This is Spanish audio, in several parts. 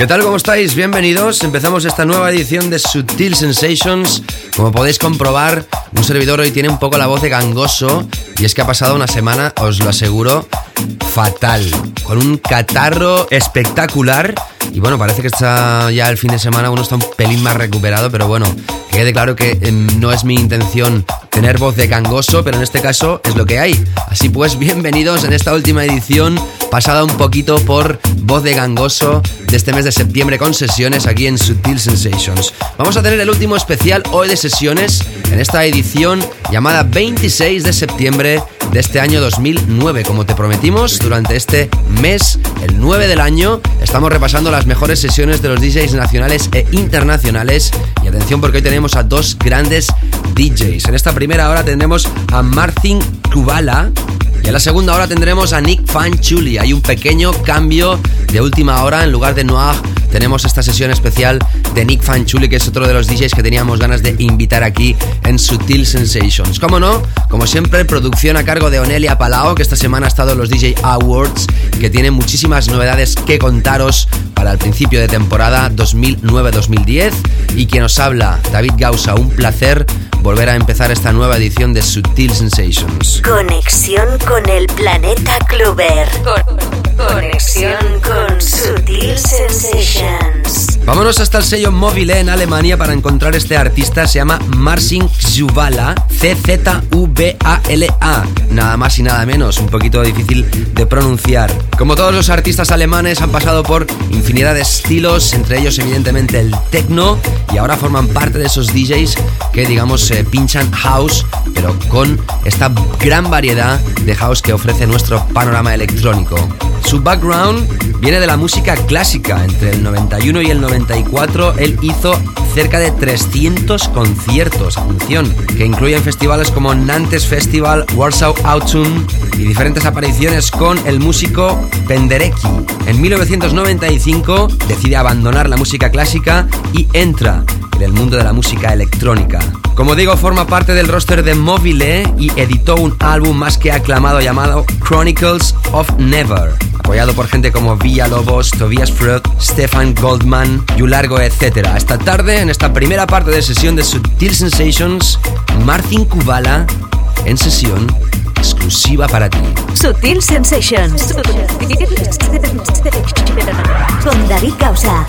¿Qué tal? ¿Cómo estáis? Bienvenidos. Empezamos esta nueva edición de Sutil Sensations. Como podéis comprobar, un servidor hoy tiene un poco la voz de gangoso y es que ha pasado una semana, os lo aseguro, fatal. Con un catarro espectacular y bueno, parece que está ya el fin de semana, uno está un pelín más recuperado, pero bueno, que quede claro que em, no es mi intención tener voz de gangoso, pero en este caso es lo que hay. Así pues, bienvenidos en esta última edición, pasada un poquito por voz de gangoso de este mes de septiembre con sesiones aquí en Sutil Sensations. Vamos a tener el último especial hoy de sesiones en esta edición llamada 26 de septiembre de este año 2009. Como te prometimos, durante este mes, el 9 del año, estamos repasando las mejores sesiones de los DJs nacionales e internacionales. Y atención porque hoy tenemos a dos grandes DJs. En esta primera hora tendremos a Martin Kubala y en la segunda hora tendremos a Nick Fanchuli. Hay un pequeño cambio de última hora. En lugar de Noir, tenemos esta sesión especial de Nick Fanchuli, que es otro de los DJs que teníamos ganas de invitar aquí en Sutil Sensations. Como no, como siempre, producción a cargo de Onelia Palao, que esta semana ha estado en los DJ Awards, que tiene muchísimas novedades que contaros para el principio de temporada 2009-2010. Y quien os habla, David Gausa, un placer volver a empezar esta nueva edición de Sutil Sensations. Conexión con el planeta Clover. conexión con Sutil Sensations. Vámonos hasta el sello Mobile en Alemania para encontrar este artista. Se llama Marcin Zuvala, C-Z-U-B-A-L-A. Nada más y nada menos, un poquito difícil de pronunciar. Como todos los artistas alemanes, han pasado por infinidad de estilos, entre ellos, evidentemente, el techno, y ahora forman parte de esos DJs que, digamos, eh, pinchan house, pero con esta gran variedad de house que ofrece nuestro panorama electrónico. Su background viene de la música clásica. Entre el 91 y el 94 él hizo cerca de 300 conciertos, atención, que incluyen festivales como Nantes Festival, Warsaw Autumn y diferentes apariciones con el músico Penderecki. En 1995 decide abandonar la música clásica y entra en el mundo de la música electrónica. Como digo, forma parte del roster de Mobile y editó un álbum más que aclamado llamado Chronicles of Never, apoyado por gente como Villa Lobos, Tobias Freud, Stefan Goldman, Yulargo, etc. Esta tarde, en esta primera parte de sesión de Subtil Sensations, Martin Kubala en sesión exclusiva para ti. Sutil Sensations. Con David Causa.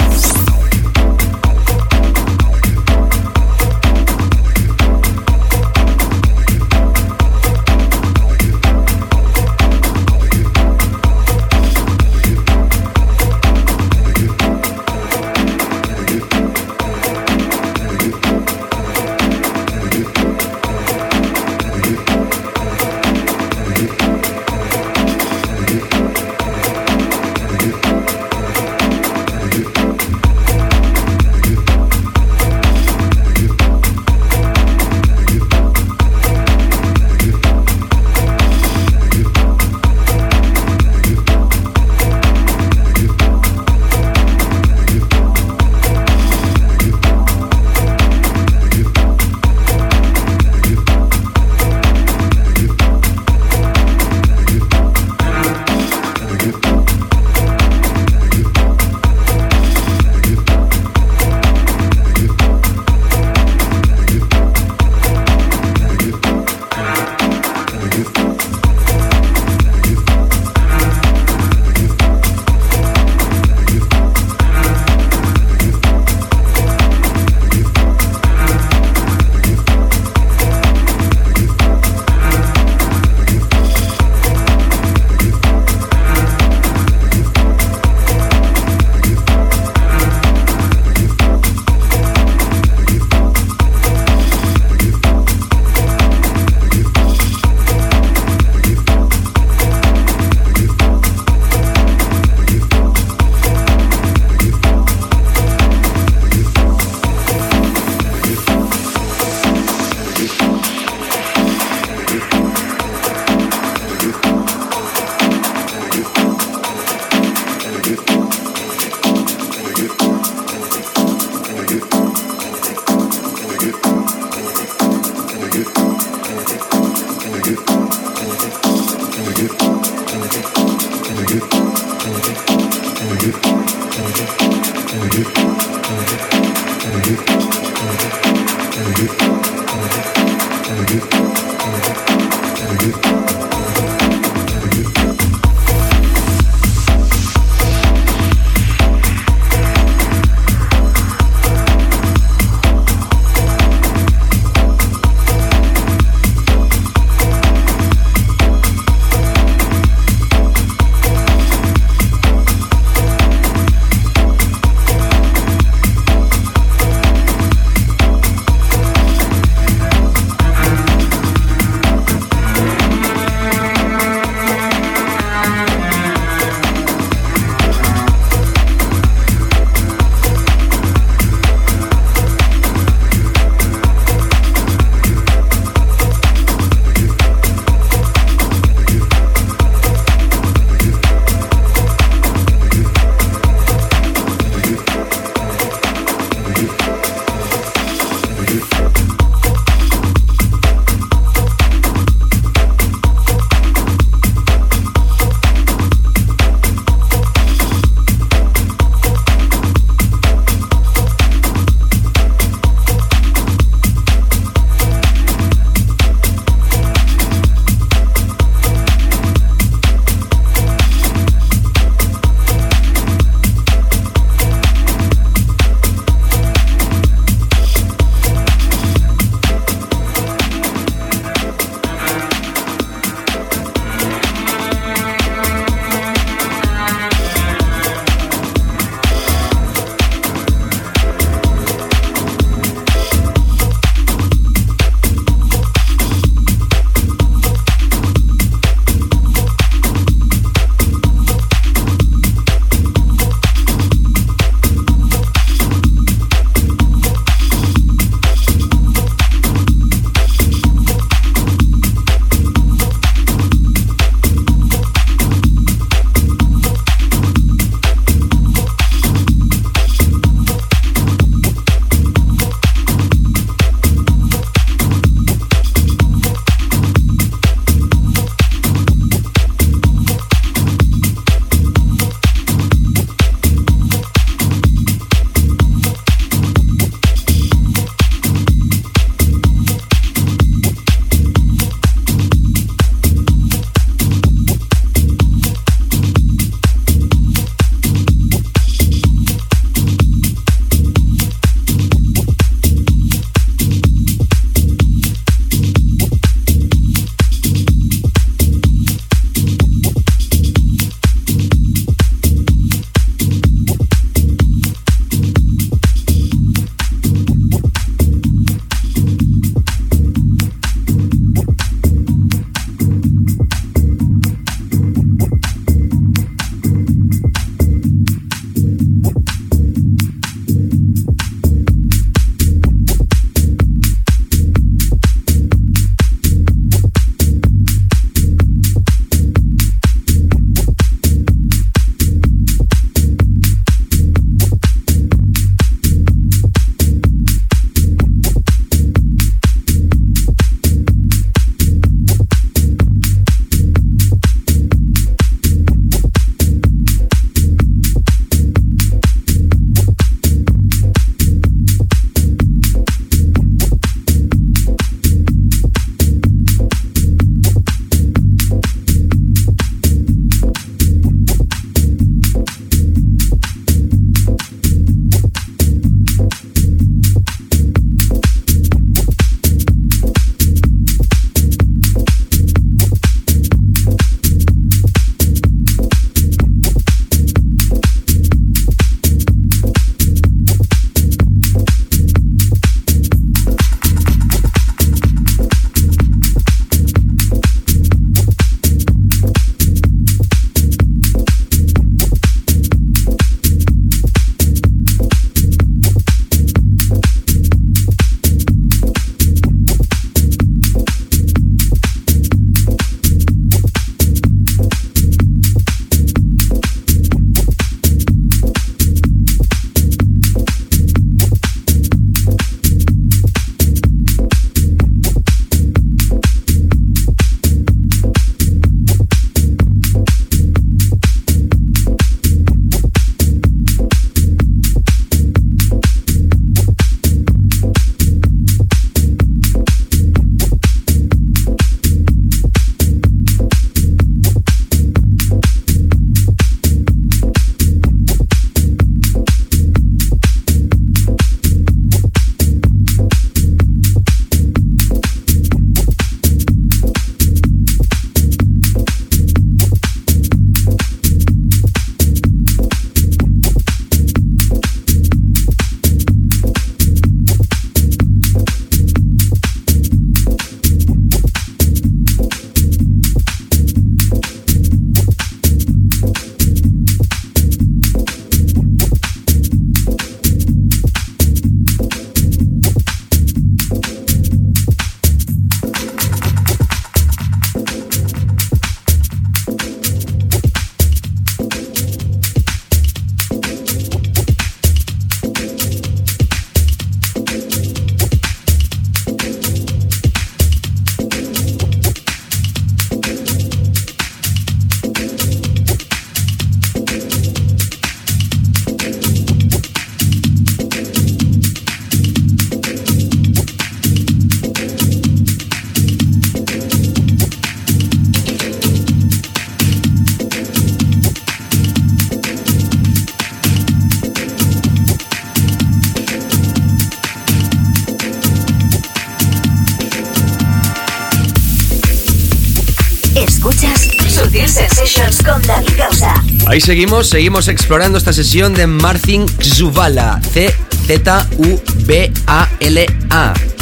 Seguimos, seguimos explorando esta sesión de Martin Zuvala, C-Z-U-B-A-L-A.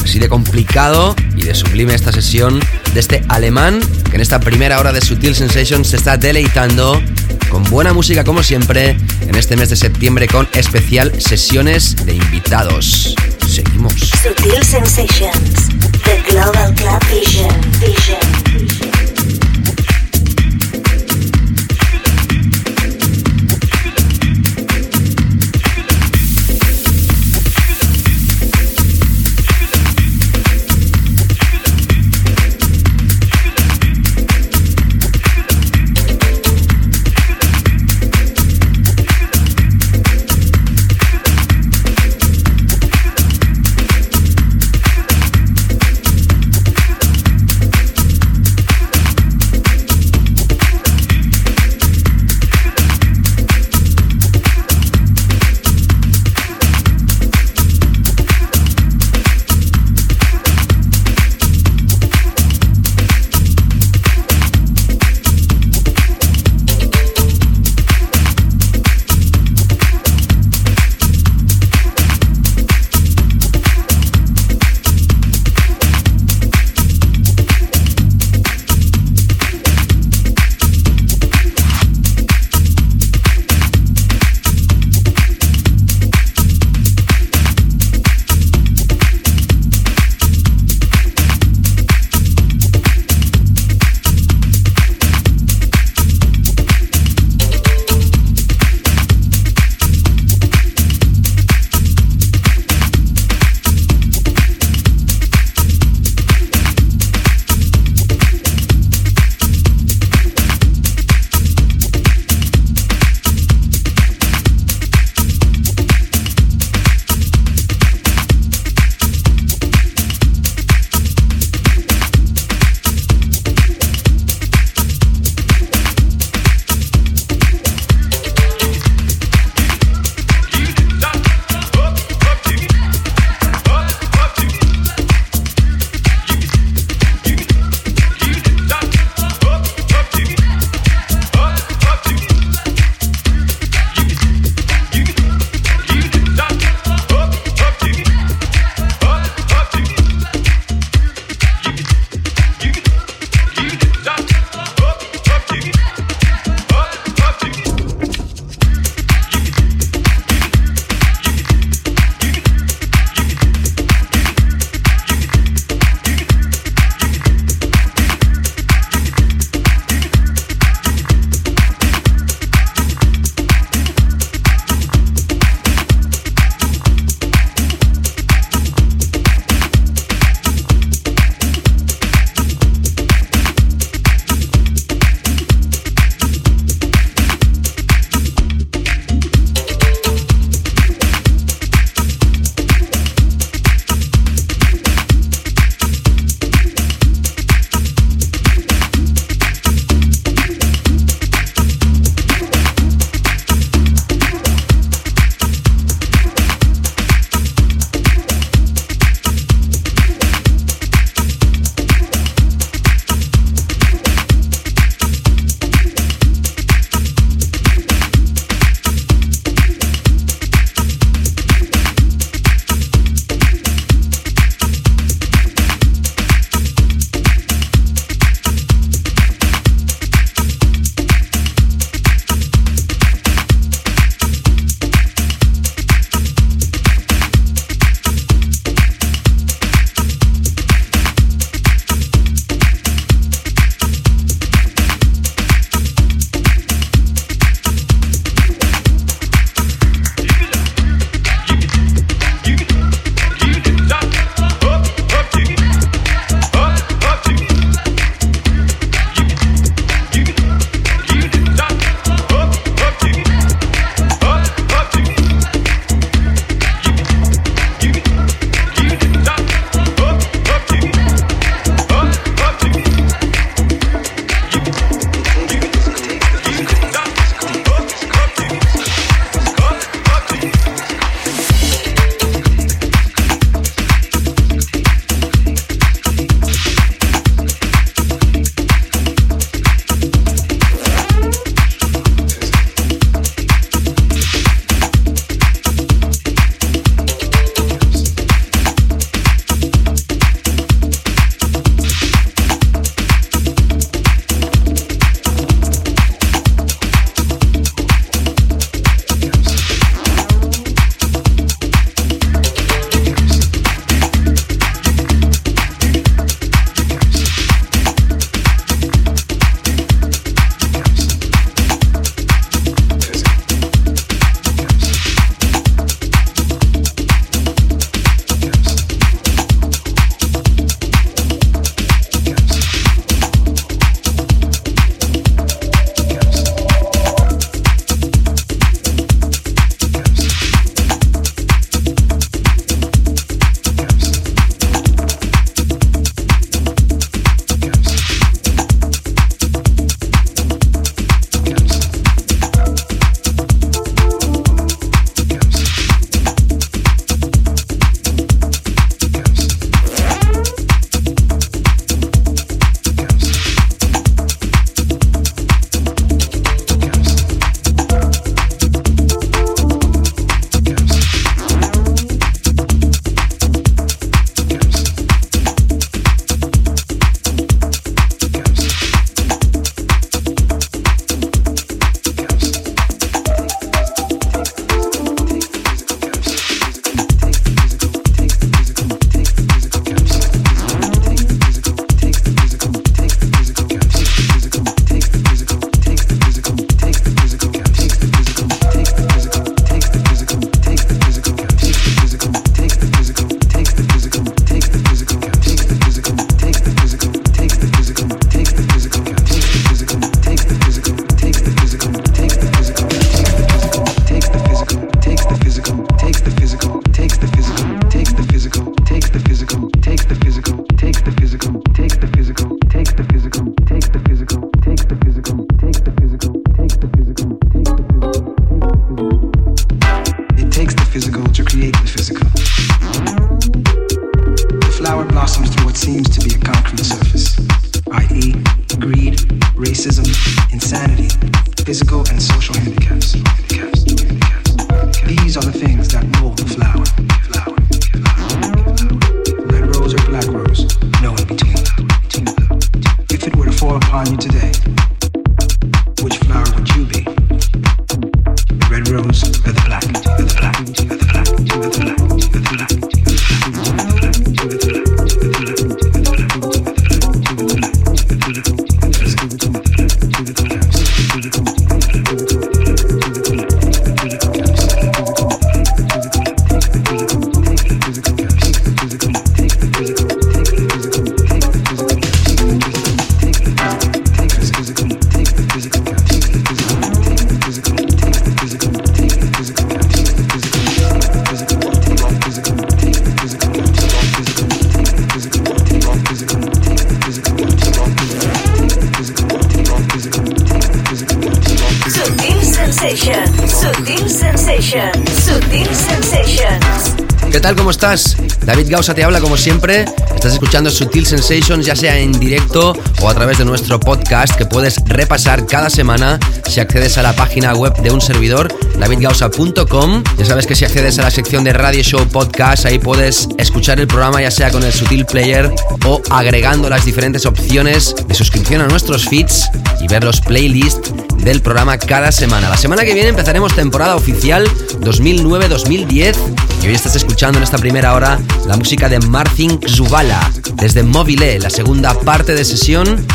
Así de complicado y de sublime esta sesión de este alemán que en esta primera hora de Sutil Sensations se está deleitando con buena música como siempre en este mes de septiembre con especial sesiones de invitados. Seguimos. Estás? David Gausa te habla como siempre. Estás escuchando Sutil Sensations ya sea en directo o a través de nuestro podcast que puedes repasar cada semana si accedes a la página web de un servidor, davidgausa.com. Ya sabes que si accedes a la sección de Radio Show Podcast, ahí puedes escuchar el programa ya sea con el Sutil Player o agregando las diferentes opciones de suscripción a nuestros feeds y ver los playlists del programa cada semana. La semana que viene empezaremos temporada oficial 2009-2010 y hoy estás escuchando en esta primera hora la música de Martin Zubala desde Mobile, la segunda parte de sesión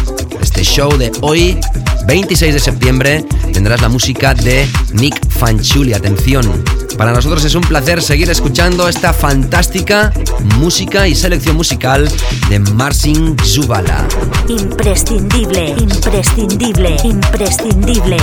este show de hoy, 26 de septiembre, tendrás la música de Nick Fanchuli. Atención, para nosotros es un placer seguir escuchando esta fantástica música y selección musical de Marcin Zubala. Imprescindible, imprescindible, imprescindible.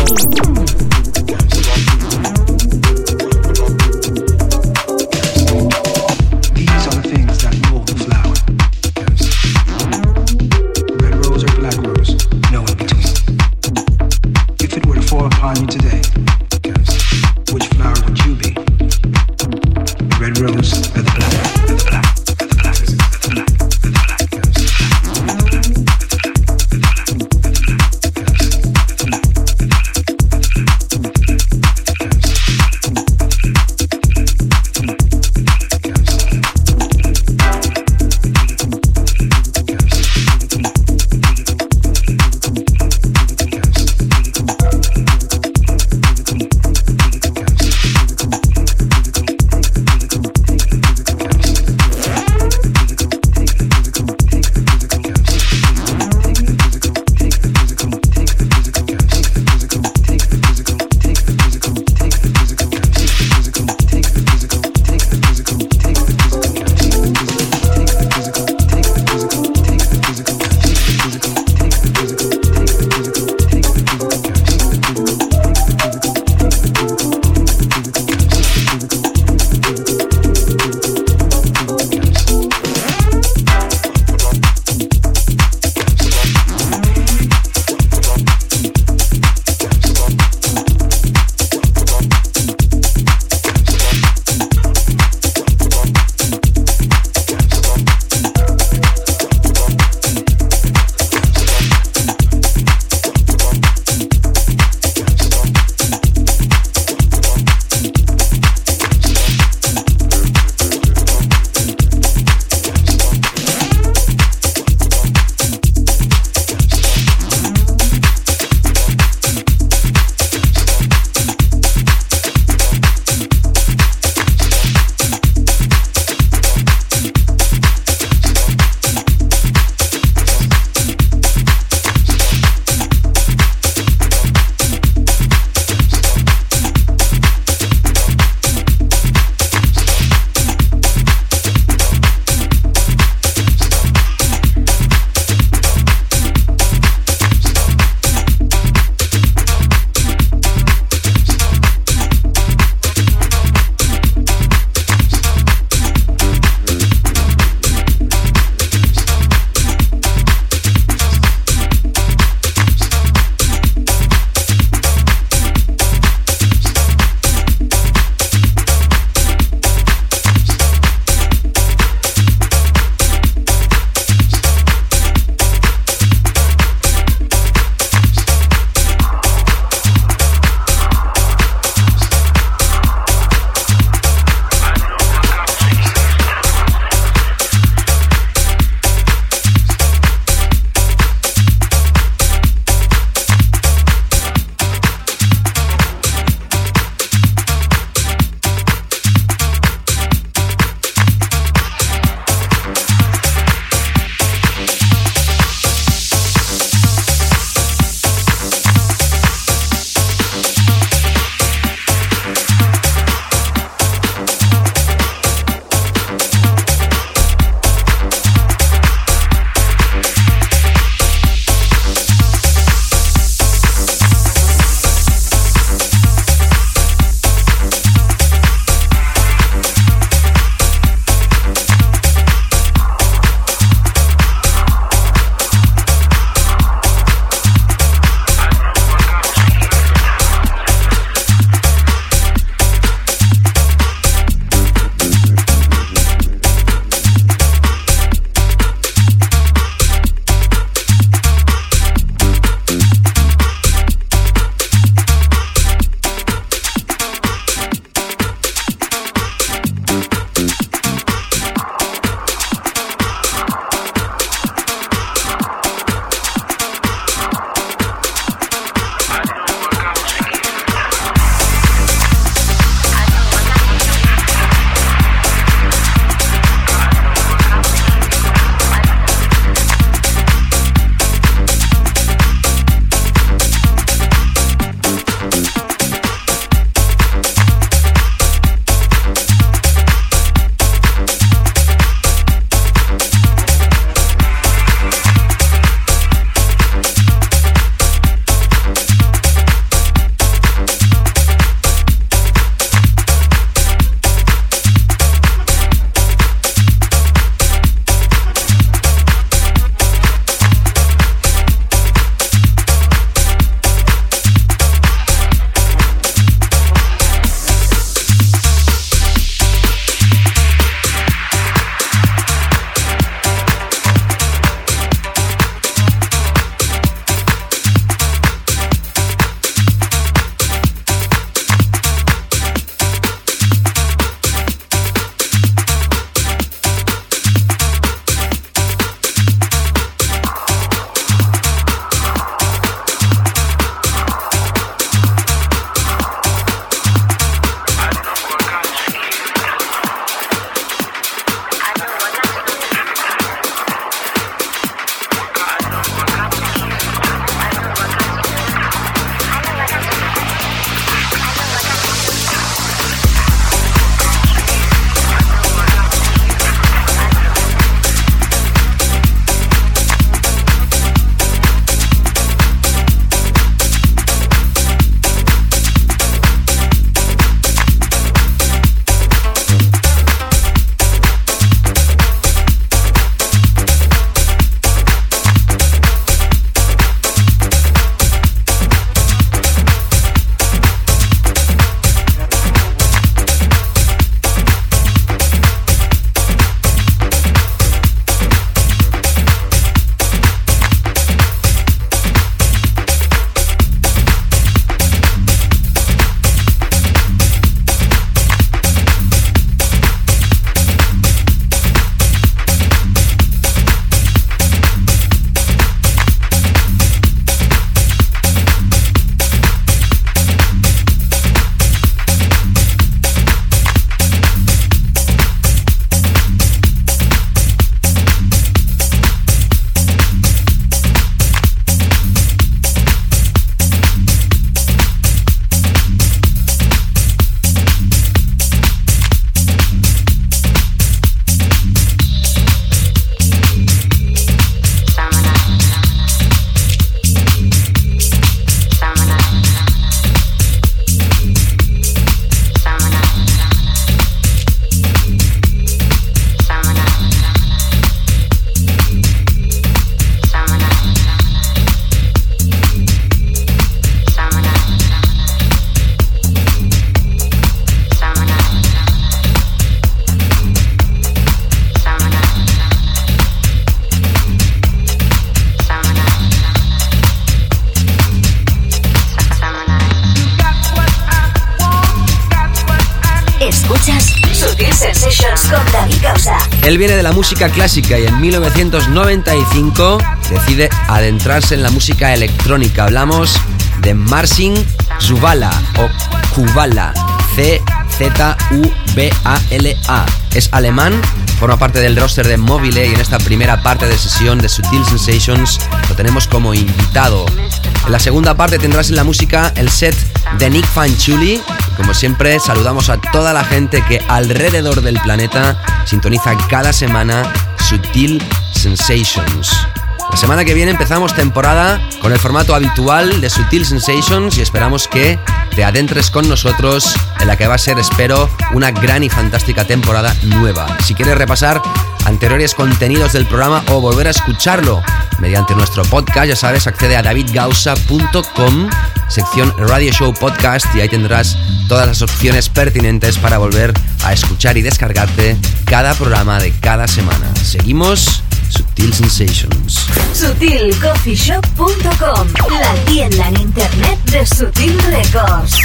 Él viene de la música clásica y en 1995 decide adentrarse en la música electrónica. Hablamos de Marcin Zuvala o Kubala. C-Z-U-B-A-L-A. Es alemán, forma parte del roster de Mobile y en esta primera parte de sesión de Sutil Sensations lo tenemos como invitado. En la segunda parte tendrás en la música el set de Nick Fanchuli. Como siempre, saludamos a toda la gente que alrededor del planeta sintoniza cada semana Sutil Sensations. La semana que viene empezamos temporada con el formato habitual de Sutil Sensations y esperamos que te adentres con nosotros en la que va a ser, espero, una gran y fantástica temporada nueva. Si quieres repasar anteriores contenidos del programa o volver a escucharlo mediante nuestro podcast, ya sabes, accede a davidgausa.com, sección Radio Show Podcast y ahí tendrás todas las opciones pertinentes para volver a escuchar y descargarte cada programa de cada semana. Seguimos Sutil Sensations. SutilCoffeeShop.com, la tienda en internet de Sutil Records.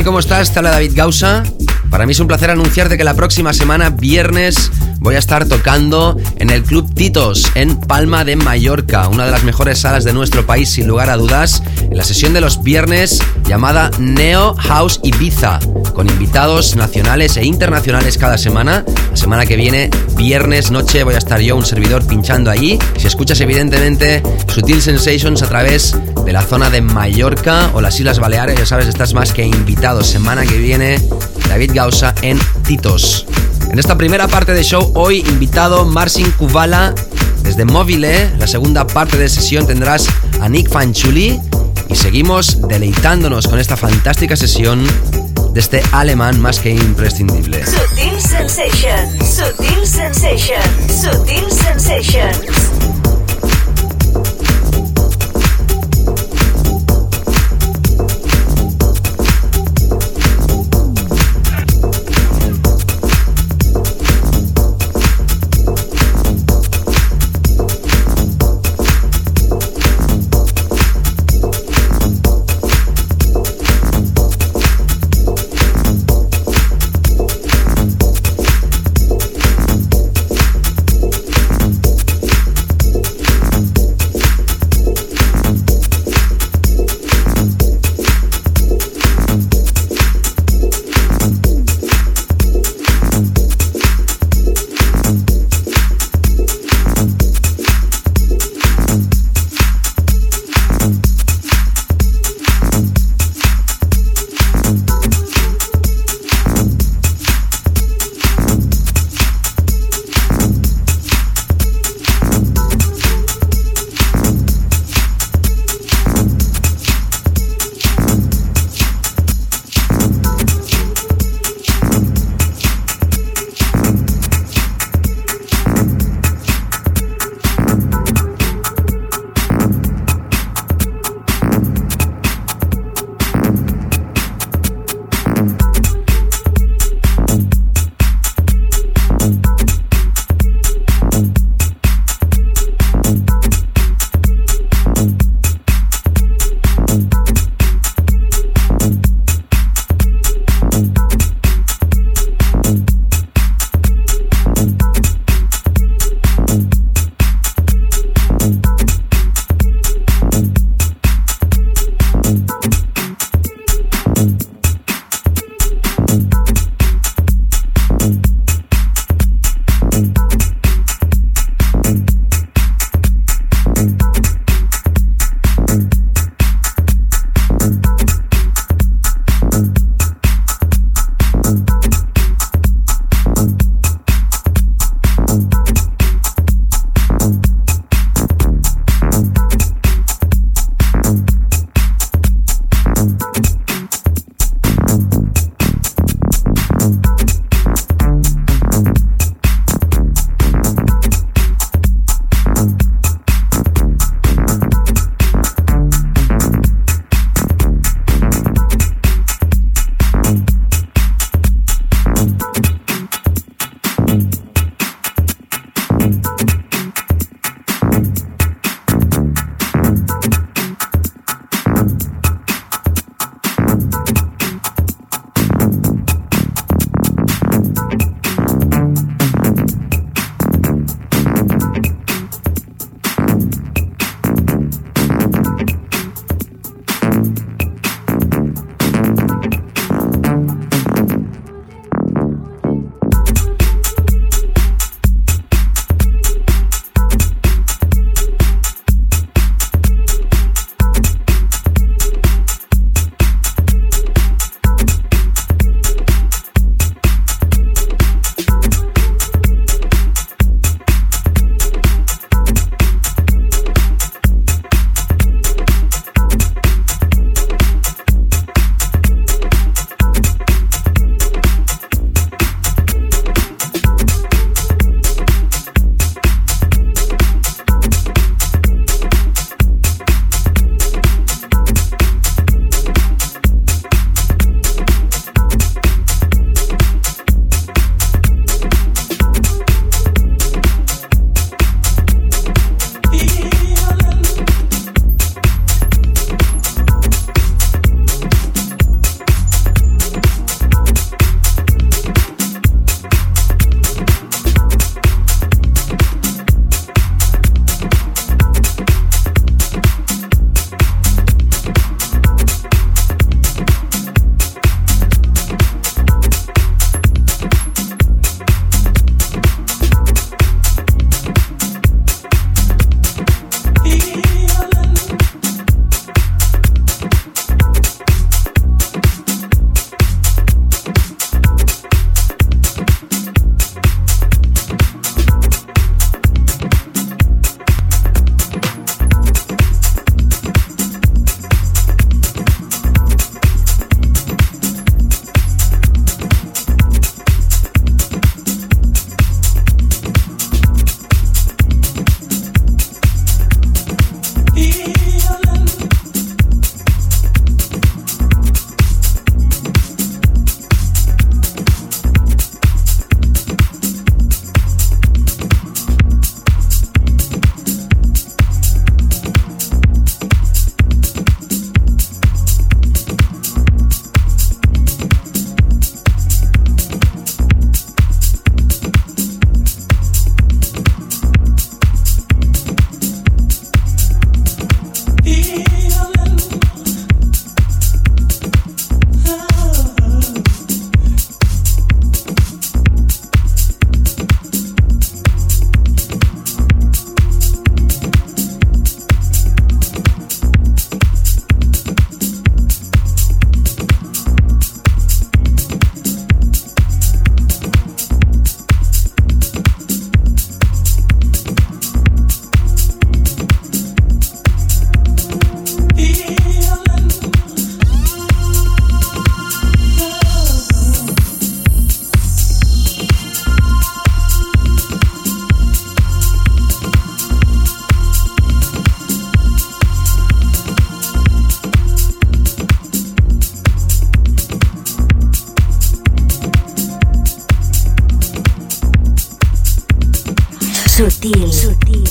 Tal? ¿Cómo estás? Te David Gausa. Para mí es un placer anunciarte que la próxima semana, viernes, voy a estar tocando en el Club Titos en Palma de Mallorca, una de las mejores salas de nuestro país sin lugar a dudas, en la sesión de los viernes llamada Neo House Ibiza, con invitados nacionales e internacionales cada semana. La semana que viene, viernes noche, voy a estar yo, un servidor, pinchando allí. Si escuchas evidentemente Sutil Sensations a través de la zona de Mallorca o las Islas Baleares, ya sabes, estás más que invitado. Semana que viene, David Gausa en Titos. En esta primera parte de show, hoy invitado Marcin Kubala desde Mobile. La segunda parte de sesión tendrás a Nick Fanchuli. Y seguimos deleitándonos con esta fantástica sesión de este alemán más que imprescindible. Sutil Sensations, Sutil Sensations, Sutil Sensations.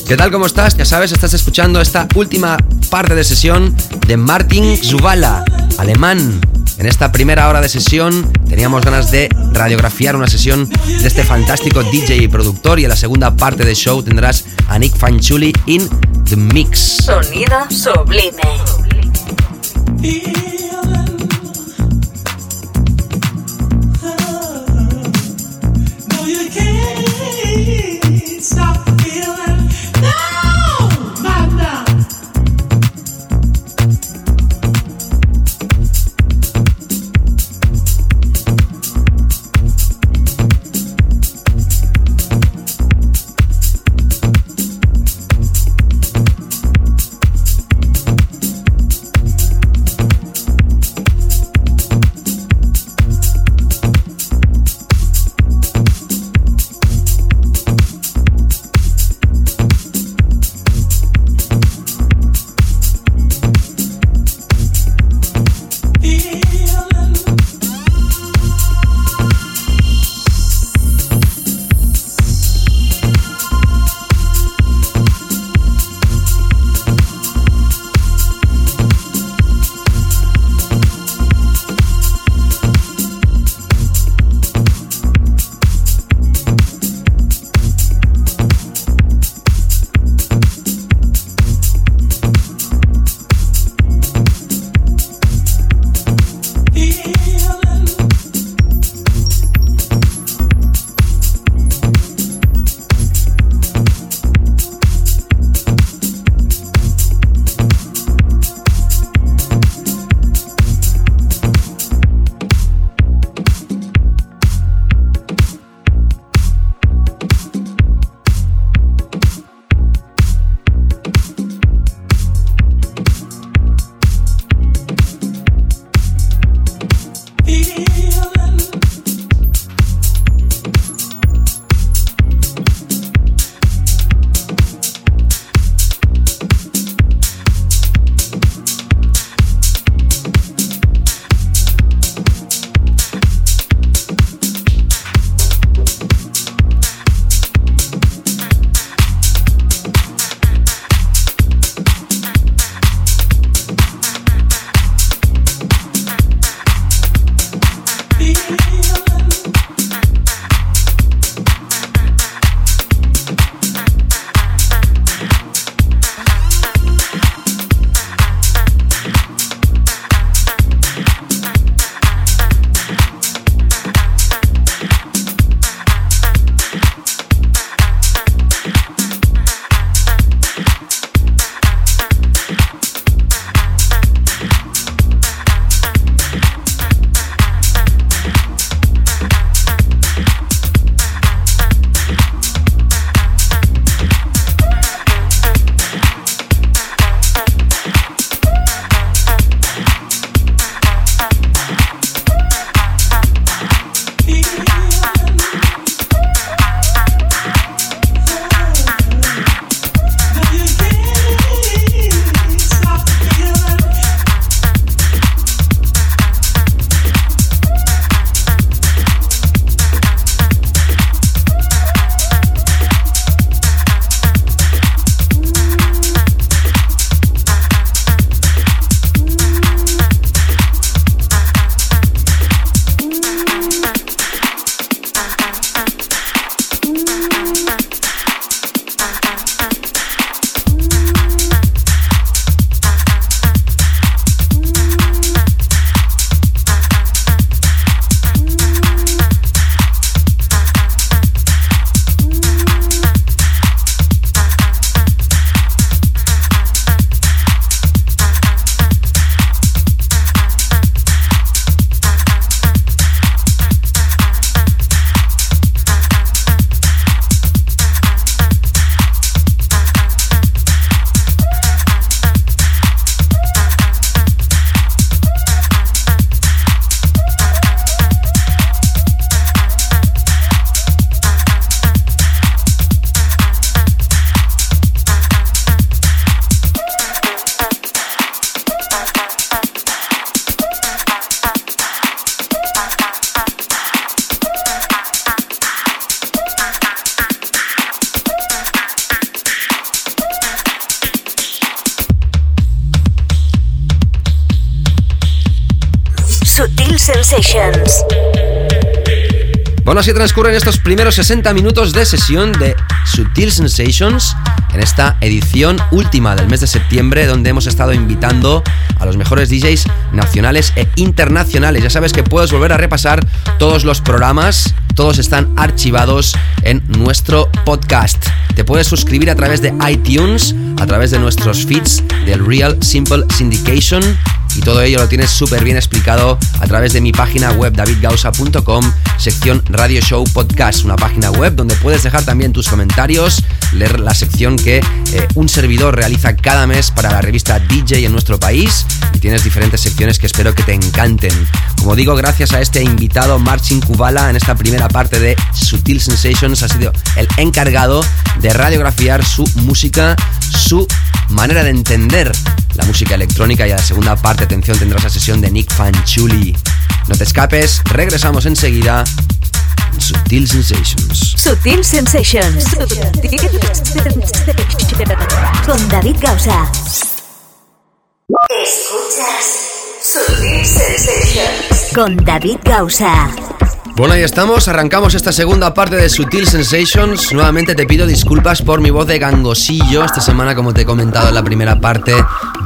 ¿Qué tal? ¿Cómo estás? Ya sabes, estás escuchando esta última parte de sesión de Martin Zuvala, alemán. En esta primera hora de sesión teníamos ganas de radiografiar una sesión de este fantástico DJ y productor y en la segunda parte del show tendrás a Nick Fanchuli in The Mix. Sonido sublime. Así transcurren estos primeros 60 minutos de sesión de Sutil Sensations en esta edición última del mes de septiembre donde hemos estado invitando a los mejores DJs nacionales e internacionales. Ya sabes que puedes volver a repasar todos los programas, todos están archivados en nuestro podcast. Te puedes suscribir a través de iTunes, a través de nuestros feeds del Real Simple Syndication todo ello lo tienes súper bien explicado a través de mi página web davidgausa.com, sección Radio Show Podcast, una página web donde puedes dejar también tus comentarios, leer la sección que eh, un servidor realiza cada mes para la revista DJ en nuestro país y tienes diferentes secciones que espero que te encanten. Como digo, gracias a este invitado Marcin Kubala en esta primera parte de Sutil Sensations ha sido el encargado de radiografiar su música, su manera de entender música electrónica y a la segunda parte, atención, tendrás la sesión de Nick Fanchuli. No te escapes, regresamos enseguida. Sutil Sensations. Sutil Sensations. Con David Gausa. Escuchas Sutil Sensations. Con David Gausa. Bueno, ahí estamos, arrancamos esta segunda parte de Sutil Sensations. Nuevamente te pido disculpas por mi voz de gangosillo. Esta semana, como te he comentado en la primera parte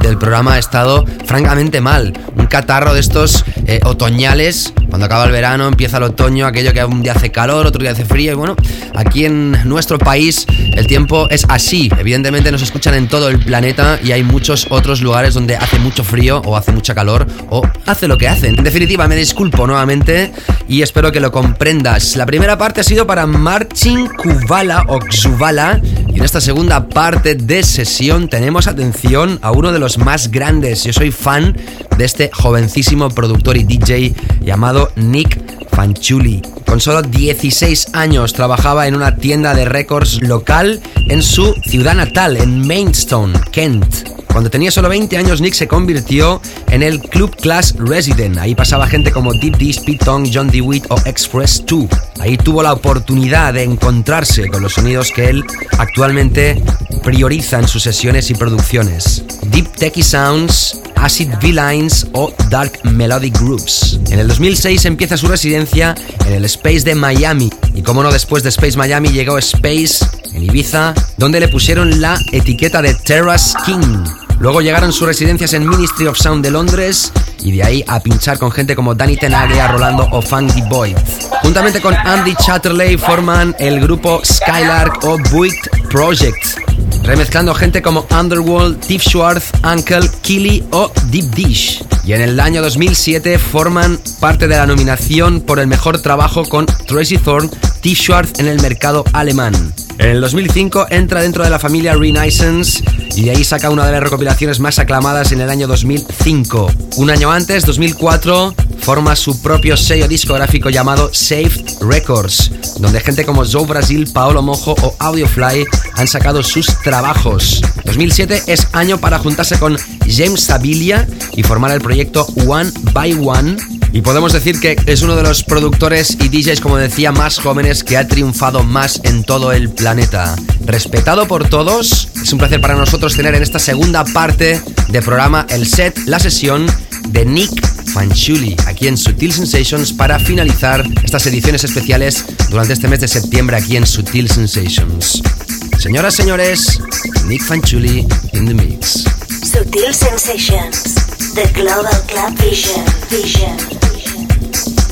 del programa, ha estado francamente mal. Un catarro de estos eh, otoñales. Cuando acaba el verano, empieza el otoño, aquello que un día hace calor, otro día hace frío. Y bueno, aquí en nuestro país el tiempo es así. Evidentemente nos escuchan en todo el planeta y hay muchos otros lugares donde hace mucho frío o hace mucha calor o hace lo que hacen. En definitiva, me disculpo nuevamente y espero que lo comprendas. La primera parte ha sido para Marcin Kuvala o Xuvala y en esta segunda parte de sesión tenemos atención a uno de los más grandes. Yo soy fan de este jovencísimo productor y DJ llamado Nick Fanchuli. Con solo 16 años trabajaba en una tienda de récords local en su ciudad natal, en Maidstone, Kent. Cuando tenía solo 20 años, Nick se convirtió en el Club Class Resident. Ahí pasaba gente como Deep D, Speed Tongue, John DeWitt o Express 2. Ahí tuvo la oportunidad de encontrarse con los sonidos que él actualmente prioriza en sus sesiones y producciones. Deep Techie Sounds, Acid V-Lines o Dark Melodic Groups. En el 2006 empieza su residencia en el Space de Miami. Y como no, después de Space Miami llegó Space en Ibiza, donde le pusieron la etiqueta de Terrace King. Luego llegaron sus residencias en Ministry of Sound de Londres y de ahí a pinchar con gente como Danny Tenaglia, Rolando o Funky Boy. Juntamente con Andy Chatterley forman el grupo Skylark o Buick Project, remezclando gente como Underworld, Tiff Schwartz, Uncle, Killy o Deep Dish. Y en el año 2007 forman parte de la nominación por el mejor trabajo con Tracy Thorn, Tiff Schwartz en el mercado alemán. En el 2005 entra dentro de la familia Renaissance y de ahí saca una de las recopilaciones más aclamadas en el año 2005. Un año antes, 2004, forma su propio sello discográfico llamado Saved Records, donde gente como Joe Brasil, Paolo Mojo o Audiofly han sacado sus trabajos. 2007 es año para juntarse con James Sabilia y formar el proyecto One by One y podemos decir que es uno de los productores y DJs, como decía, más jóvenes que ha triunfado más en todo el planeta. Respetado por todos, es un placer para nosotros tener en esta segunda parte de programa el set, la sesión de Nick Fanchuli, aquí en Sutil Sensations, para finalizar estas ediciones especiales durante este mes de septiembre aquí en Sutil Sensations. Señoras, señores, Nick Fanchuli in the mix. Sutil Sensations, the Global Club Vision, Vision.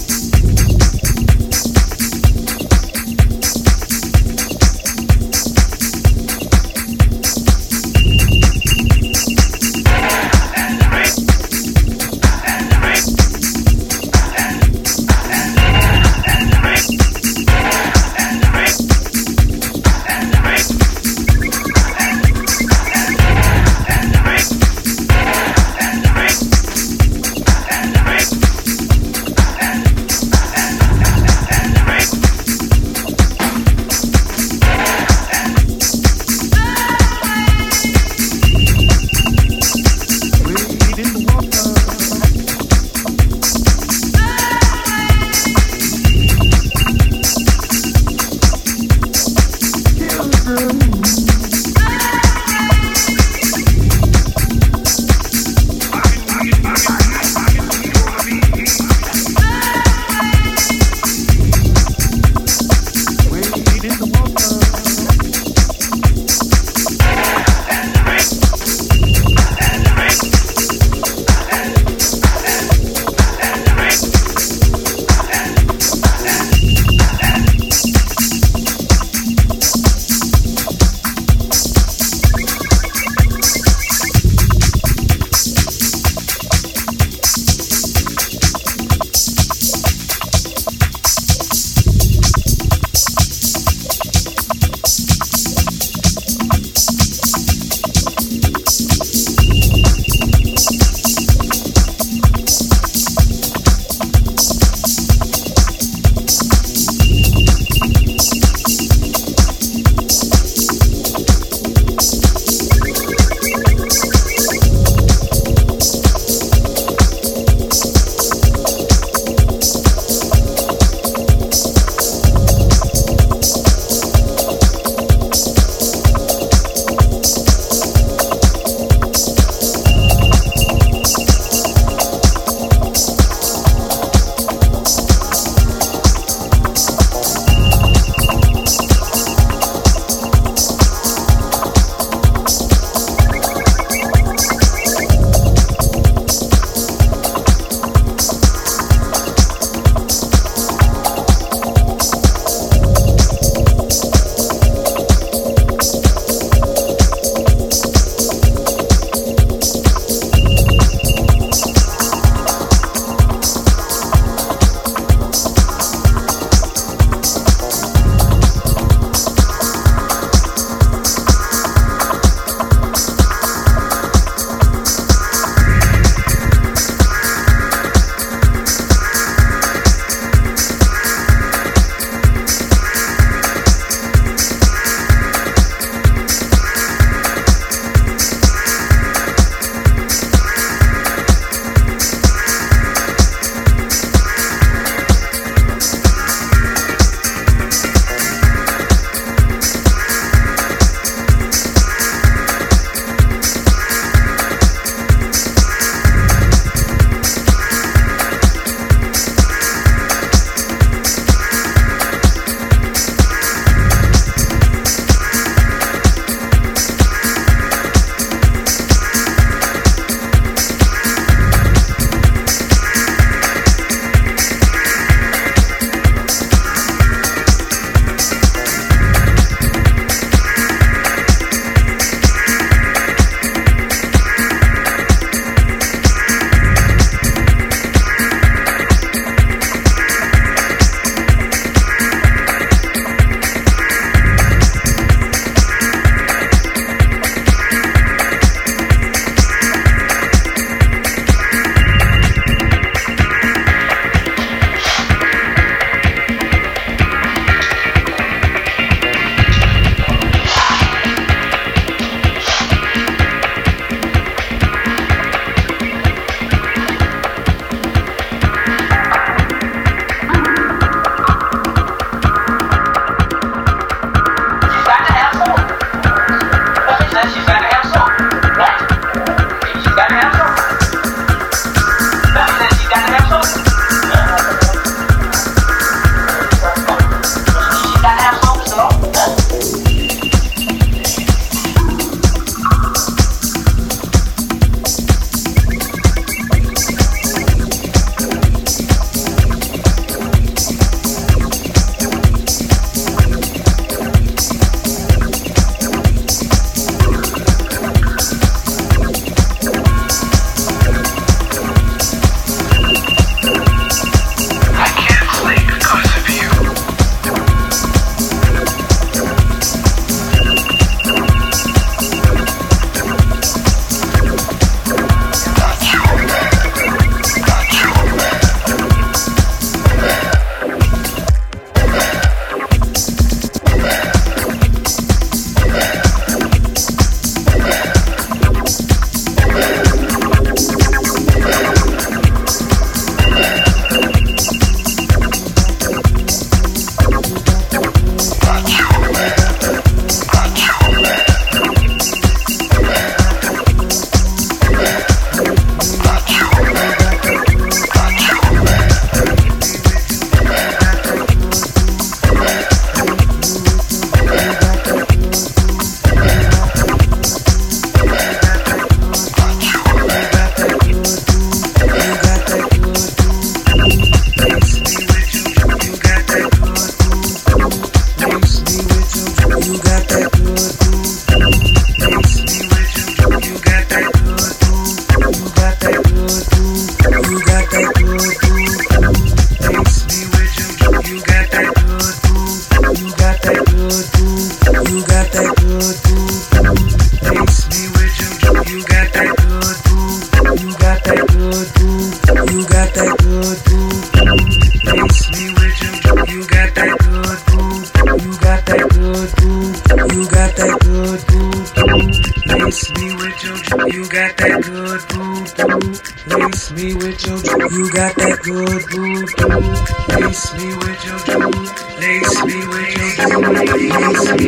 Thank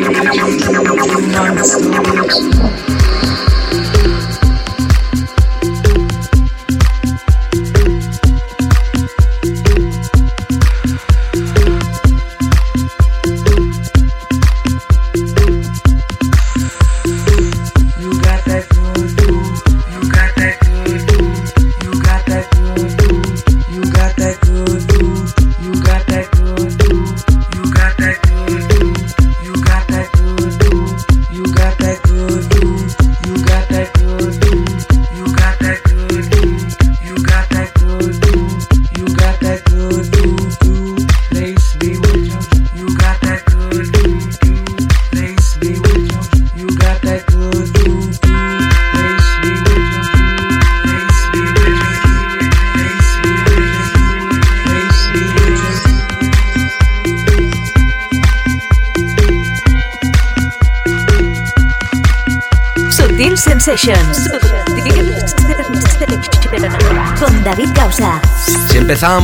you.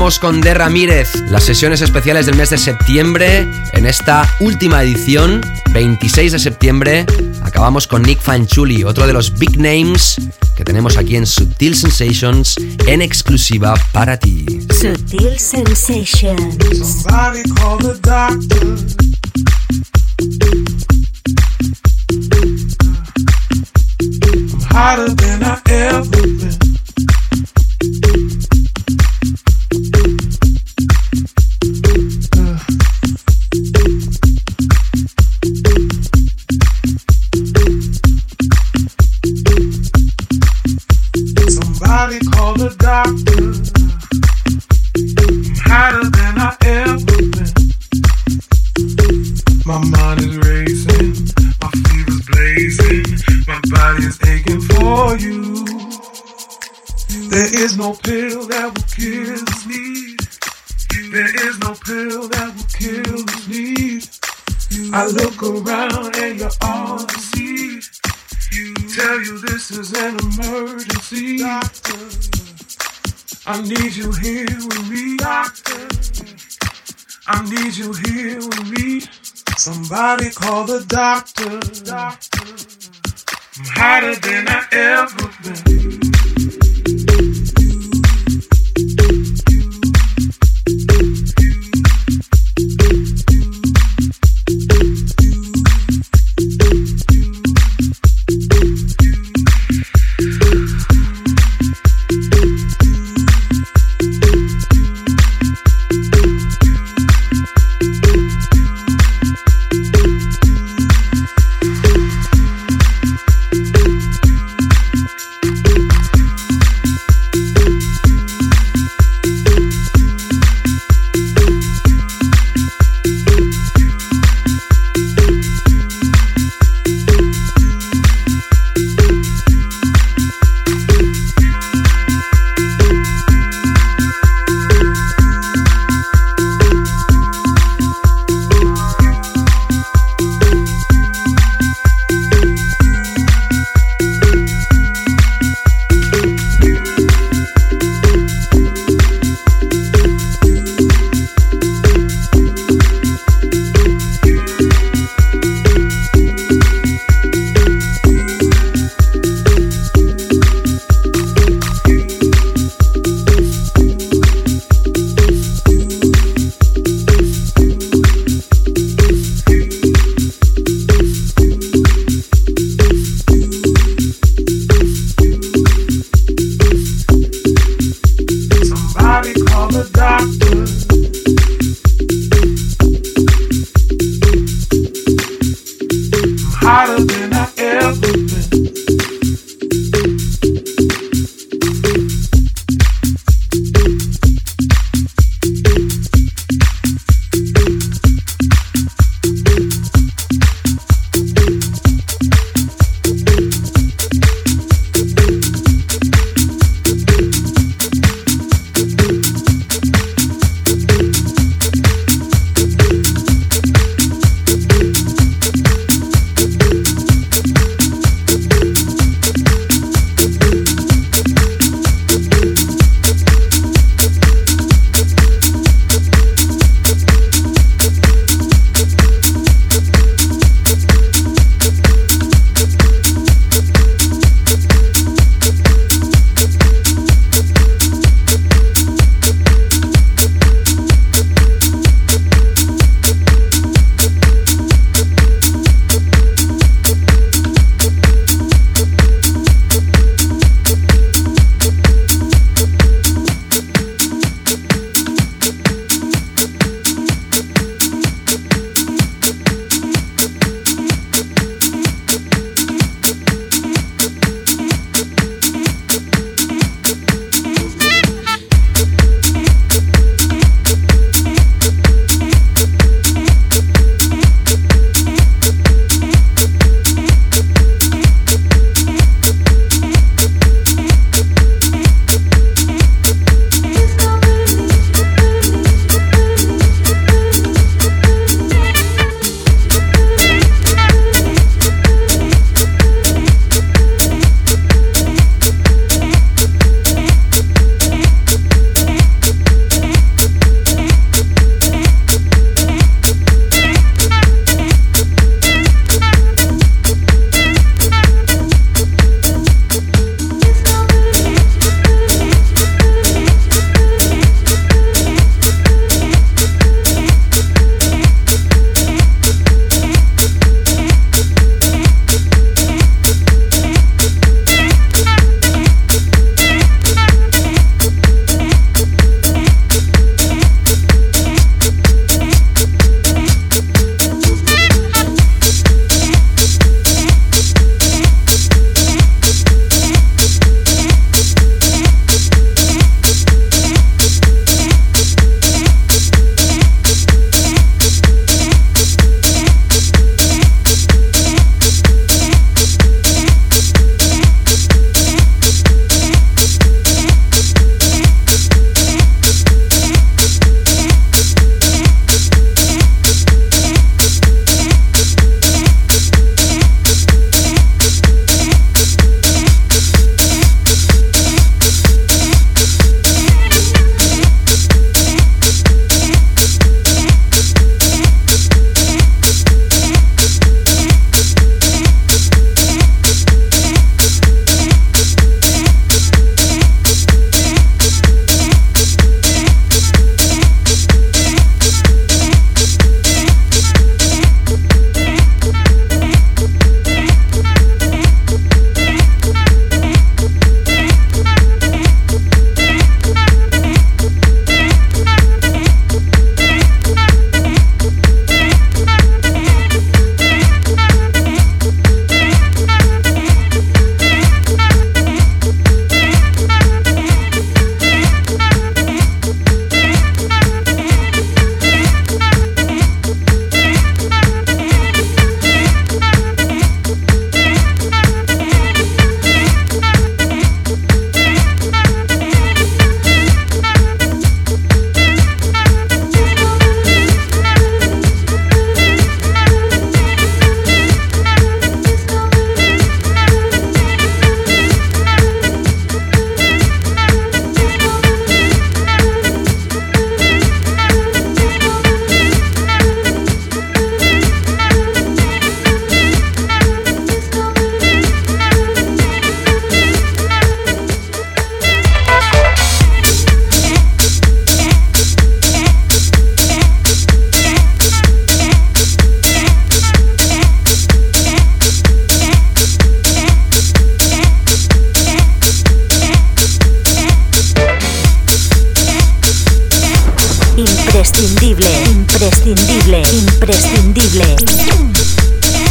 Con De Ramírez, las sesiones especiales del mes de septiembre, en esta última edición, 26 de septiembre, acabamos con Nick Fanchuli, otro de los big names que tenemos aquí en Subtil Sensations en exclusiva para ti. Subtil Sensations. hotter than I ever been. Doctor. Doctor. I'm hotter than I ever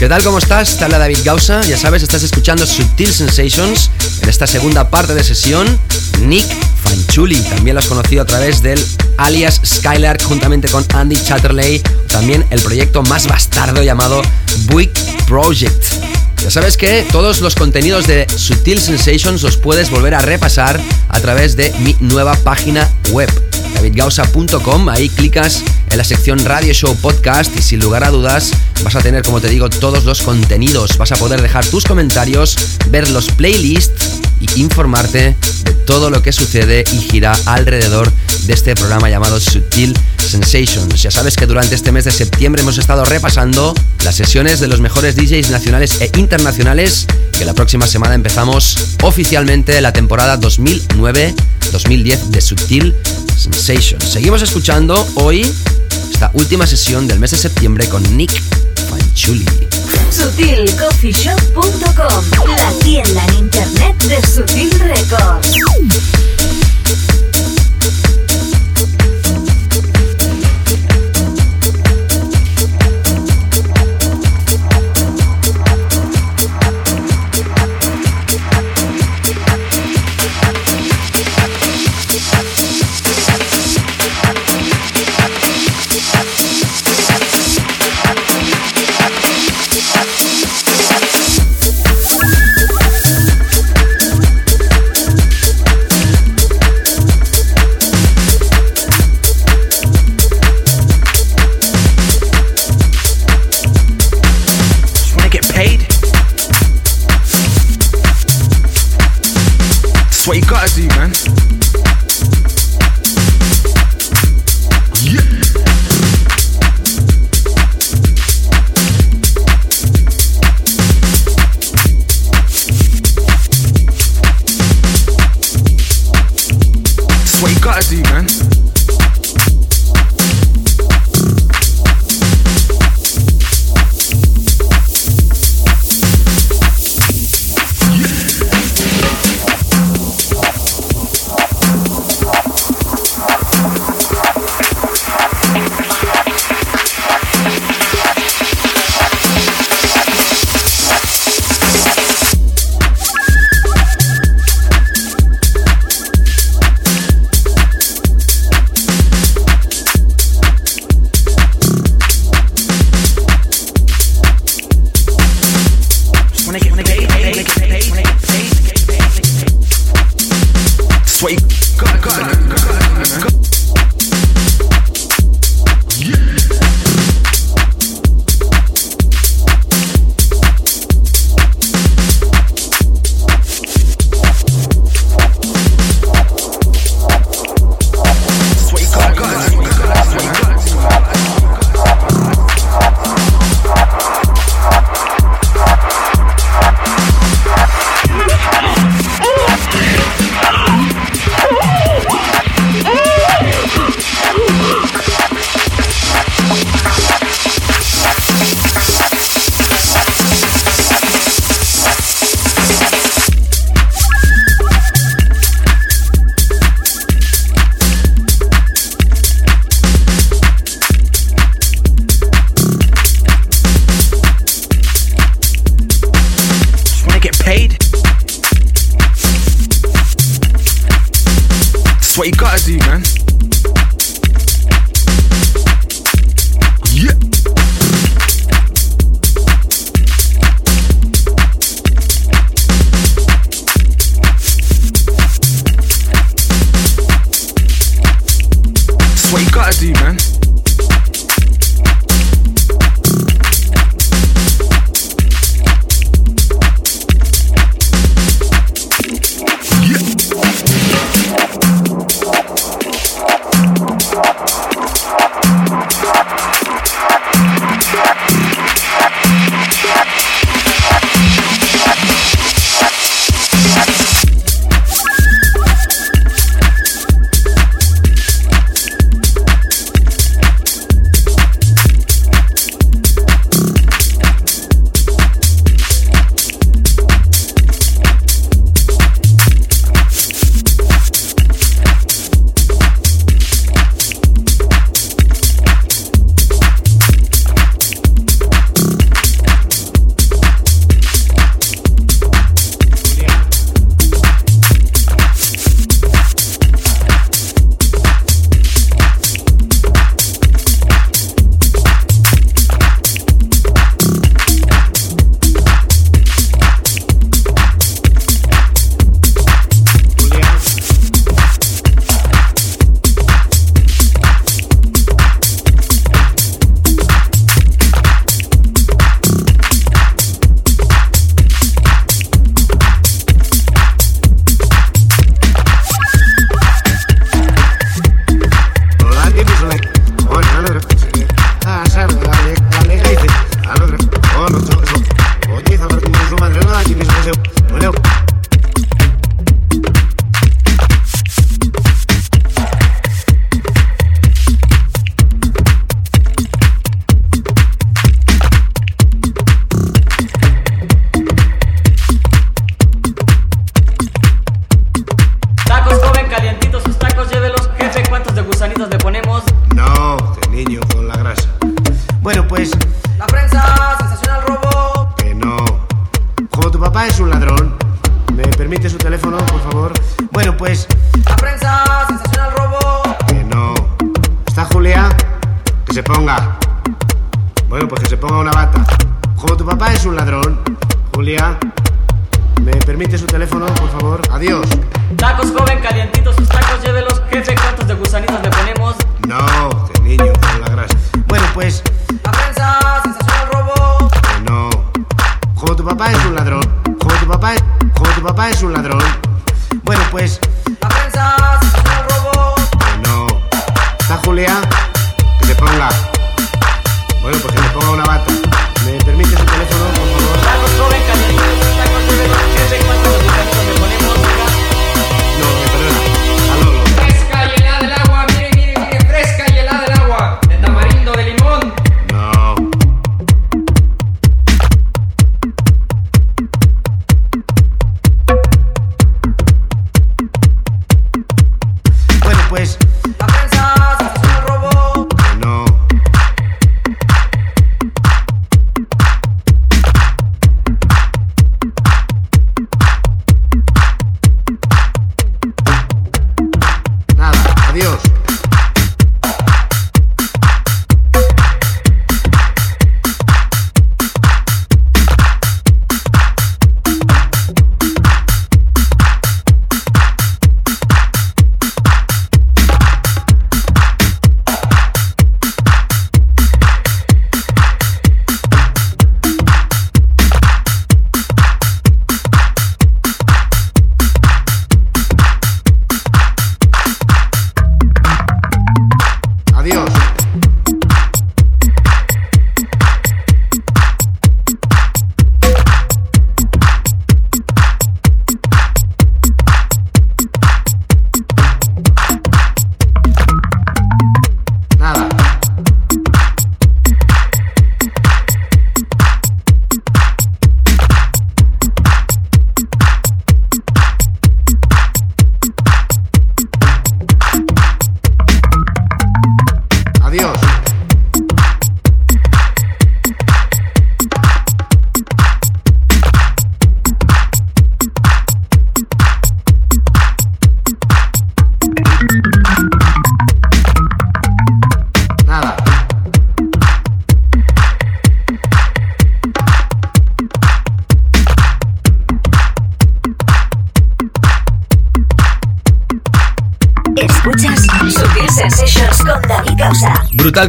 tal? ¿Cómo estás? Te habla David Gausa. Ya sabes, estás escuchando Subtil Sensations en esta segunda parte de sesión. Nick Fanchuli, también lo has conocido a través del alias Skylark juntamente con Andy Chatterley. También el proyecto más bastardo llamado Buick Project. Ya sabes que todos los contenidos de Subtil Sensations los puedes volver a repasar a través de mi nueva página web davidgausa.com. Ahí clicas en la sección Radio Show Podcast y sin lugar a dudas vas a tener, como te digo, todos los contenidos. Vas a poder dejar tus comentarios, ver los playlists y informarte de todo lo que sucede y gira alrededor de este programa llamado Sutil Sensations. Ya sabes que durante este mes de septiembre hemos estado repasando las sesiones de los mejores DJs nacionales e internacionales que la próxima semana empezamos oficialmente la temporada 2009-2010 de Sutil Sensations. Seguimos escuchando hoy esta última sesión del mes de septiembre con Nick Fanchuli. SutilCoffeeShop.com, la tienda en internet de Sutil Records.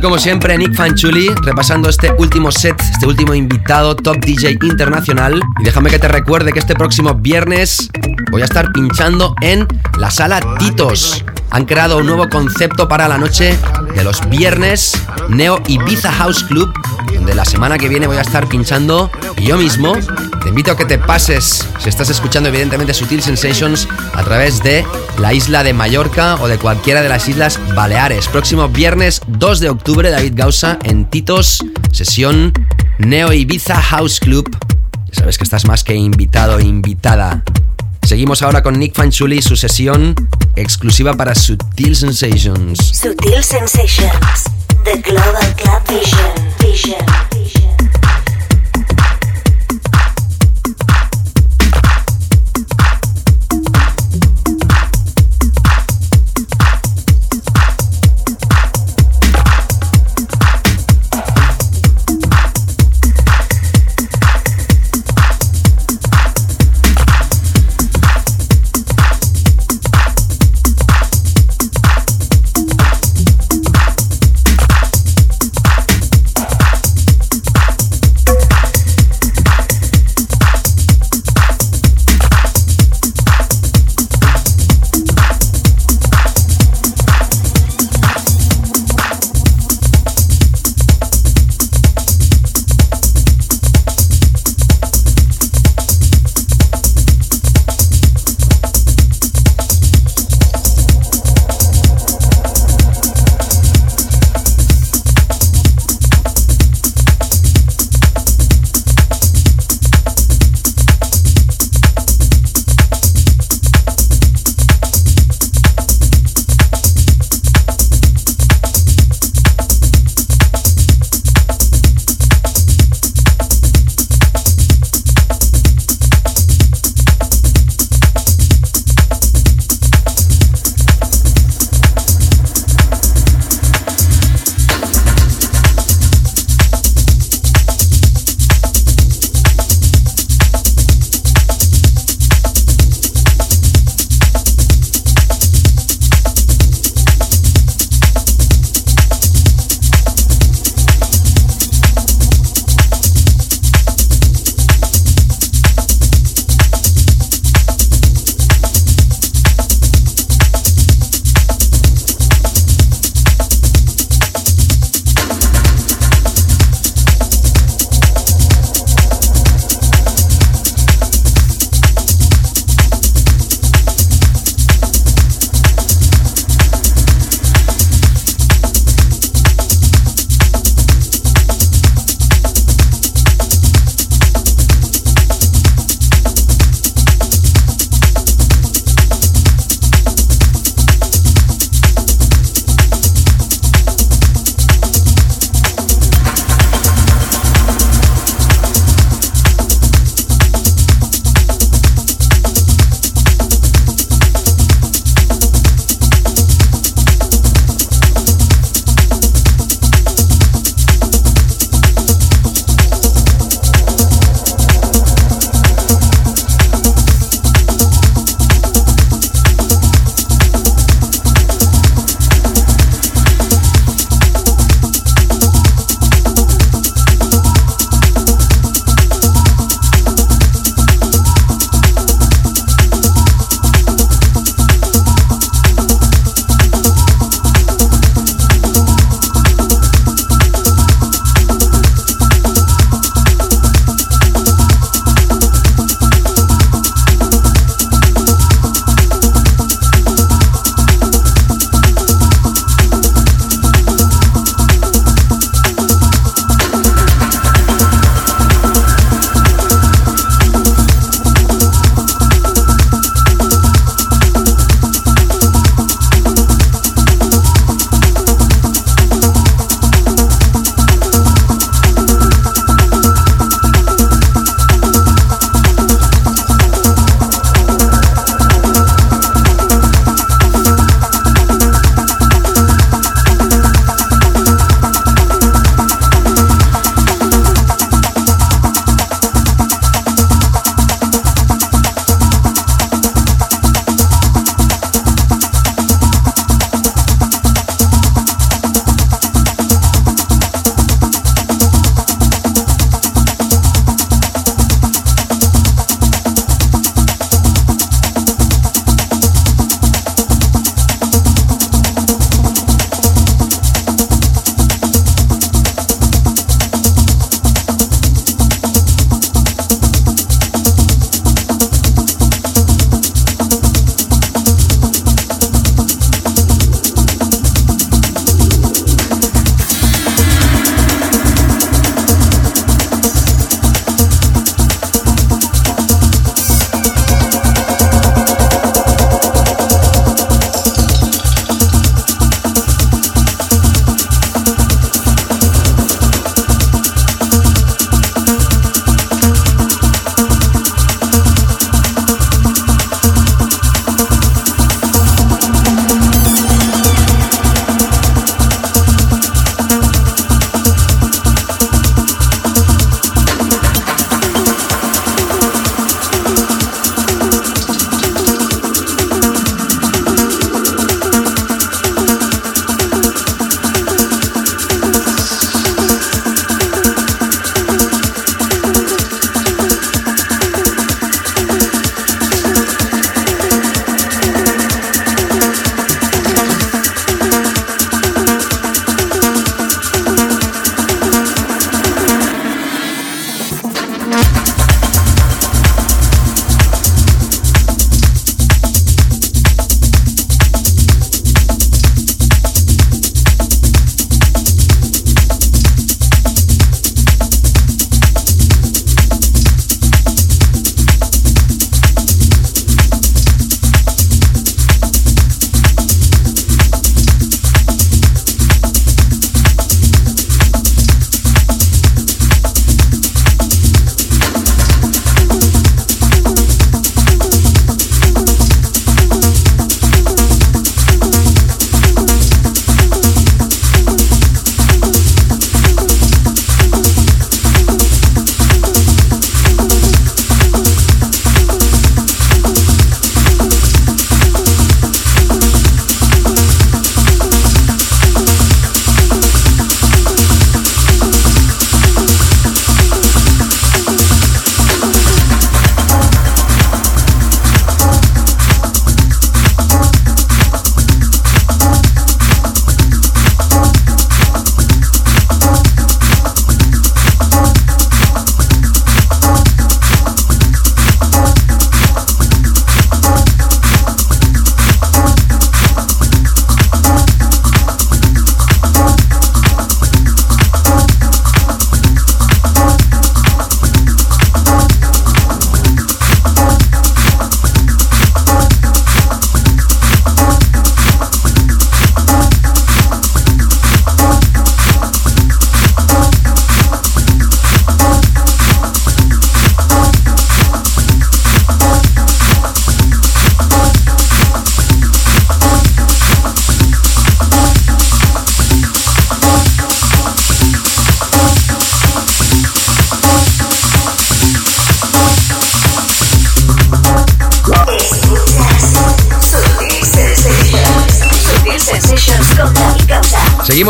Como siempre, Nick Fanchuli, repasando este último set, este último invitado, top DJ internacional. Y déjame que te recuerde que este próximo viernes voy a estar pinchando en la sala Titos. Han creado un nuevo concepto para la noche de los viernes, Neo Ibiza House Club, donde la semana que viene voy a estar pinchando yo mismo. Te invito a que te pases, si estás escuchando evidentemente Sutil Sensations, a través de la isla de Mallorca o de cualquiera de las islas Baleares. Próximo viernes 2 de octubre, David Gausa en Titos, sesión Neo Ibiza House Club. Ya sabes que estás más que invitado invitada. Seguimos ahora con Nick Fanchuli, su sesión exclusiva para Sutil Sensations. Sutil Sensations. The Global Club. Vision.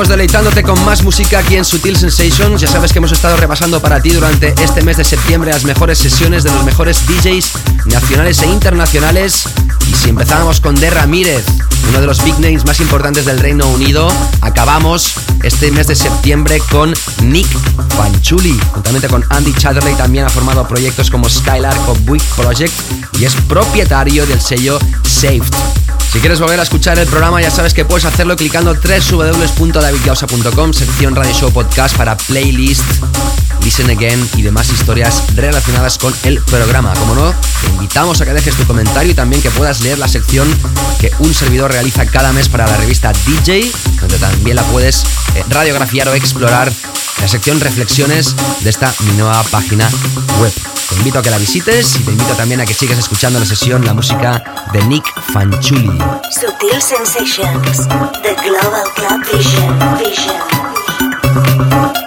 Deleitándote con más música aquí en Sutil Sensations. Ya sabes que hemos estado repasando para ti durante este mes de septiembre las mejores sesiones de los mejores DJs nacionales e internacionales. Y si empezábamos con De Ramírez, uno de los big names más importantes del Reino Unido, acabamos este mes de septiembre con Nick Fanchuli. Juntamente con Andy Chatterley también ha formado proyectos como Skylark o Buick Project y es propietario del sello Saved. Si quieres volver a escuchar el programa, ya sabes que puedes hacerlo clicando www.davidgausa.com, sección Radio Show Podcast para playlist, listen again y demás historias relacionadas con el programa. Como no, te invitamos a que dejes tu comentario y también que puedas leer la sección que un servidor realiza cada mes para la revista DJ, donde también la puedes eh, radiografiar o explorar la sección Reflexiones de esta mi nueva página web. Te invito a que la visites y te invito también a que sigas escuchando la sesión la música de Nick Fanchuli. Sutil Sensations, The Global Club Vision. Vision.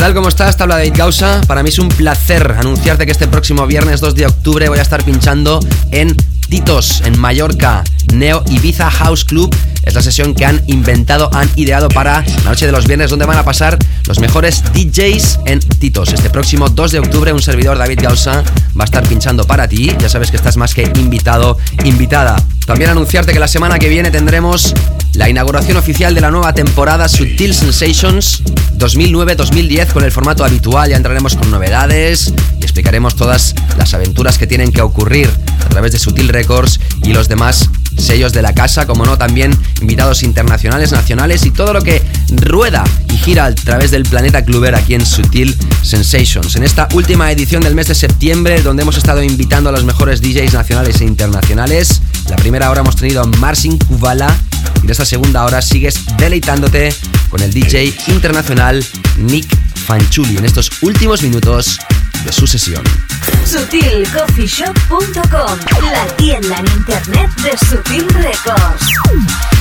Tal? ¿Cómo estás? Te habla David Gausa. Para mí es un placer anunciarte que este próximo viernes 2 de octubre voy a estar pinchando en Titos, en Mallorca, Neo Ibiza House Club. Es la sesión que han inventado, han ideado para la noche de los viernes, donde van a pasar los mejores DJs en Titos. Este próximo 2 de octubre, un servidor David Gausa va a estar pinchando para ti. Ya sabes que estás más que invitado, invitada. También anunciarte que la semana que viene tendremos la inauguración oficial de la nueva temporada Sutil Sensations 2009-2010 con el formato habitual. Ya entraremos con novedades y explicaremos todas las aventuras que tienen que ocurrir a través de Sutil Records y los demás sellos de la casa, como no, también invitados internacionales, nacionales y todo lo que rueda y gira a través del planeta Cluber aquí en Sutil Sensations. En esta última edición del mes de septiembre, donde hemos estado invitando a los mejores DJs nacionales e internacionales, la primera hora hemos tenido a Marcin Kubala en esta segunda hora sigues deleitándote con el DJ internacional Nick Fanchuli en estos últimos minutos de su sesión. SutilCoffeeShop.com, la tienda en internet de Sutil Records.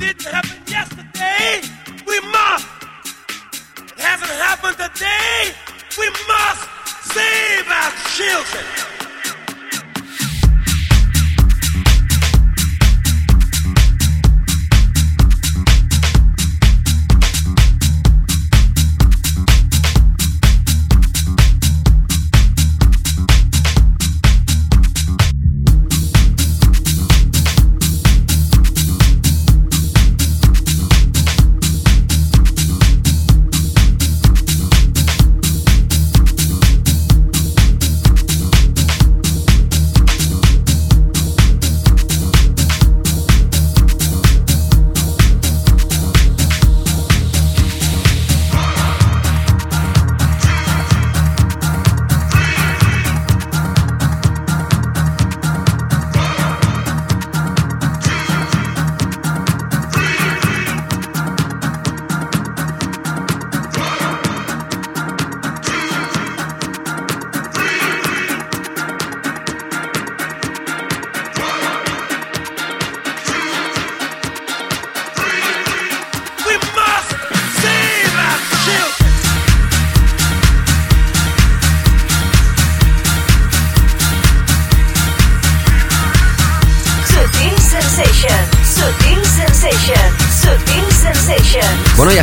didn't happen yesterday, we must. It hasn't happened today, we must save our children.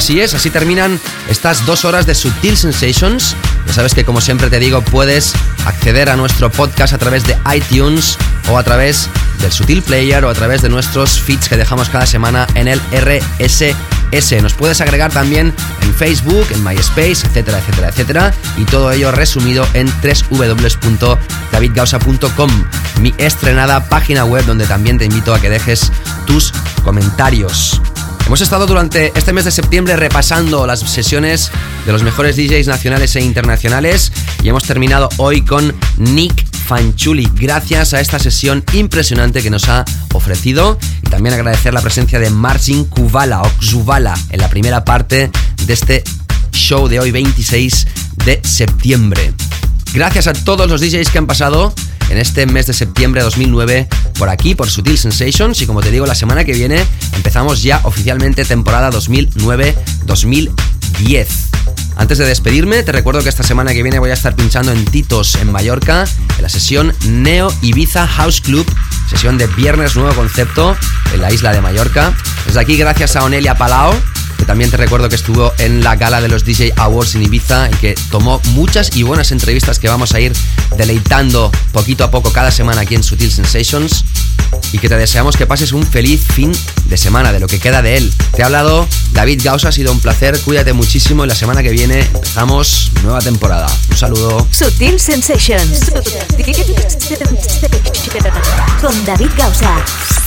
Así es, así terminan estas dos horas de Sutil Sensations. Ya sabes que como siempre te digo, puedes acceder a nuestro podcast a través de iTunes o a través del Sutil Player o a través de nuestros feeds que dejamos cada semana en el RSS. Nos puedes agregar también en Facebook, en MySpace, etcétera, etcétera, etcétera. Y todo ello resumido en www.davidgausa.com, mi estrenada página web donde también te invito a que dejes tus comentarios. Hemos estado durante este mes de septiembre repasando las sesiones de los mejores DJs nacionales e internacionales y hemos terminado hoy con Nick Fanchuli, gracias a esta sesión impresionante que nos ha ofrecido y también agradecer la presencia de Marcin Kuvala o Xuvala en la primera parte de este show de hoy 26 de septiembre. Gracias a todos los DJs que han pasado en este mes de septiembre de 2009 por aquí, por Sutil Sensations. Y como te digo, la semana que viene empezamos ya oficialmente temporada 2009-2010. Antes de despedirme, te recuerdo que esta semana que viene voy a estar pinchando en Titos, en Mallorca, en la sesión Neo Ibiza House Club, sesión de viernes nuevo concepto en la isla de Mallorca. Desde aquí, gracias a Onelia Palao que también te recuerdo que estuvo en la gala de los DJ Awards en Ibiza y que tomó muchas y buenas entrevistas que vamos a ir deleitando poquito a poco cada semana aquí en Sutil Sensations y que te deseamos que pases un feliz fin de semana, de lo que queda de él. Te ha hablado David Gausa, ha sido un placer, cuídate muchísimo y la semana que viene empezamos nueva temporada. Un saludo. Sutil Sensations. Con David Gausa.